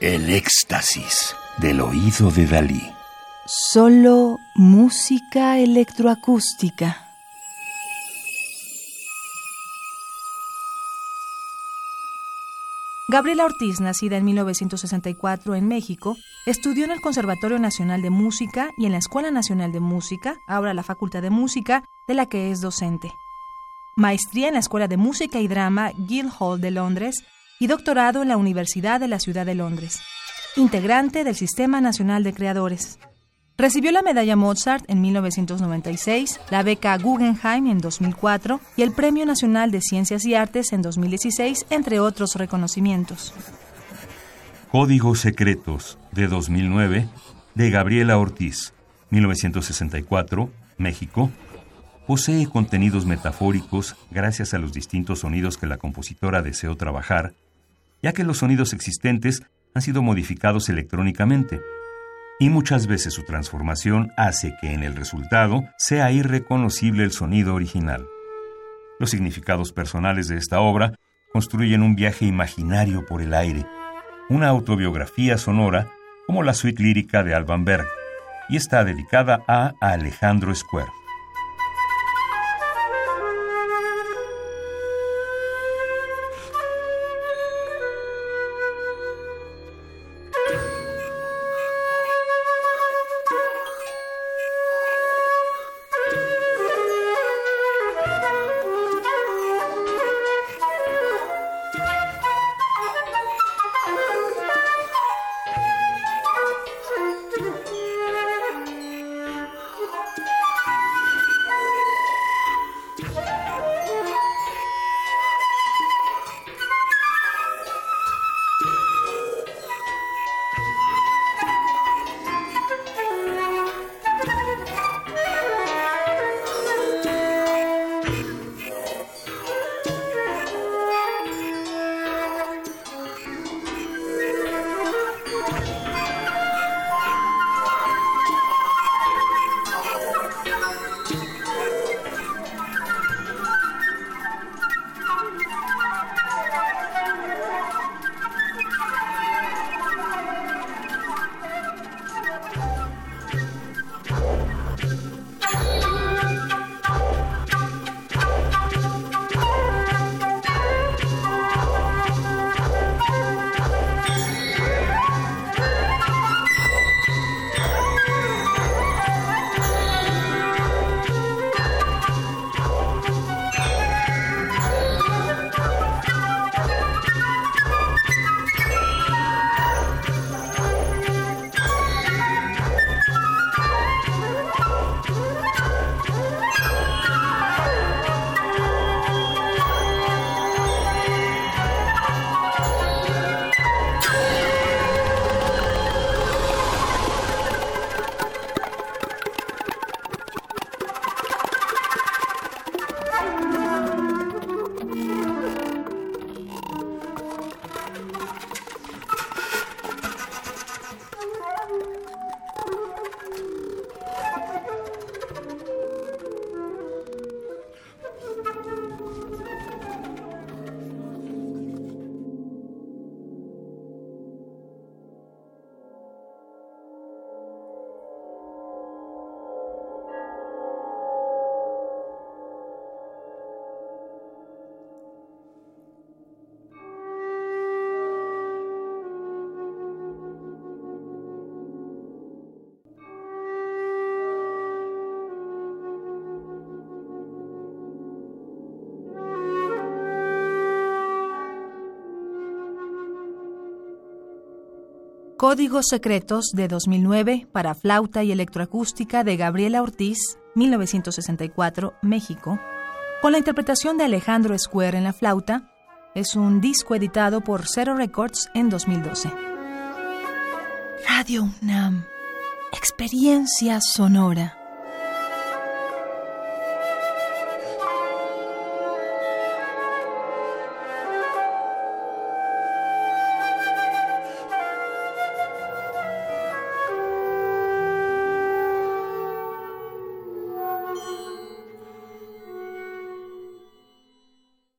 El éxtasis del oído de Dalí. Solo música electroacústica. Gabriela Ortiz, nacida en 1964 en México, estudió en el Conservatorio Nacional de Música y en la Escuela Nacional de Música, ahora la Facultad de Música, de la que es docente. Maestría en la Escuela de Música y Drama Guildhall de Londres y doctorado en la Universidad de la Ciudad de Londres. Integrante del Sistema Nacional de Creadores. Recibió la medalla Mozart en 1996, la beca Guggenheim en 2004 y el Premio Nacional de Ciencias y Artes en 2016, entre otros reconocimientos. Códigos Secretos de 2009 de Gabriela Ortiz, 1964, México, posee contenidos metafóricos gracias a los distintos sonidos que la compositora deseó trabajar, ya que los sonidos existentes han sido modificados electrónicamente y muchas veces su transformación hace que en el resultado sea irreconocible el sonido original. Los significados personales de esta obra construyen un viaje imaginario por el aire, una autobiografía sonora como la suite lírica de Alban Berg, y está dedicada a Alejandro Square. Códigos Secretos de 2009 para flauta y electroacústica de Gabriela Ortiz, 1964, México, con la interpretación de Alejandro Square en la flauta, es un disco editado por Zero Records en 2012. Radio UNAM, experiencia sonora.